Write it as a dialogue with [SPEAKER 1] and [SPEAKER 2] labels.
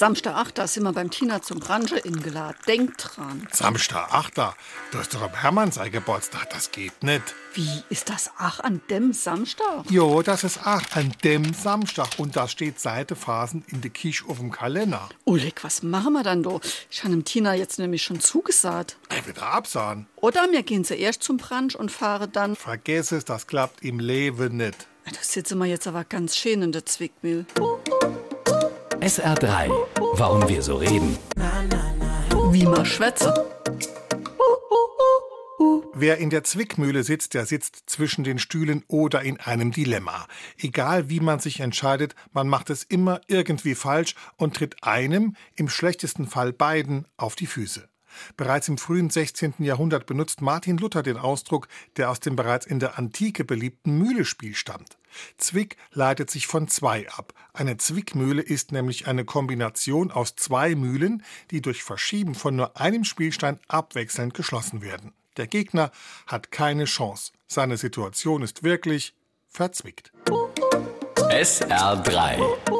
[SPEAKER 1] Samstag 8. sind wir beim Tina zum Branche ingeladen. Denkt dran.
[SPEAKER 2] Samstag, 8. Da ist doch am Hermann sein Geburtstag. Das geht nicht.
[SPEAKER 1] Wie ist das ach an dem Samstag?
[SPEAKER 2] Jo, das ist ach an dem Samstag. Und da steht Seitephasen in der Kisch auf dem Kalender.
[SPEAKER 1] Ulrich, was machen wir dann do? Ich habe dem Tina jetzt nämlich schon zugesagt.
[SPEAKER 2] Er wird absahen.
[SPEAKER 1] Oder wir gehen zuerst zum Branch und fahren dann.
[SPEAKER 2] Vergiss es, das klappt im Leben nicht.
[SPEAKER 1] Das sitzen wir jetzt aber ganz schön in der Zwickmühl.
[SPEAKER 3] SR3. Warum wir so reden.
[SPEAKER 1] Wie man schwätze.
[SPEAKER 2] Wer in der Zwickmühle sitzt, der sitzt zwischen den Stühlen oder in einem Dilemma. Egal wie man sich entscheidet, man macht es immer irgendwie falsch und tritt einem, im schlechtesten Fall beiden, auf die Füße. Bereits im frühen 16. Jahrhundert benutzt Martin Luther den Ausdruck, der aus dem bereits in der Antike beliebten Mühlespiel stammt. Zwick leitet sich von zwei ab. Eine Zwickmühle ist nämlich eine Kombination aus zwei Mühlen, die durch Verschieben von nur einem Spielstein abwechselnd geschlossen werden. Der Gegner hat keine Chance. Seine Situation ist wirklich verzwickt.
[SPEAKER 3] SR3.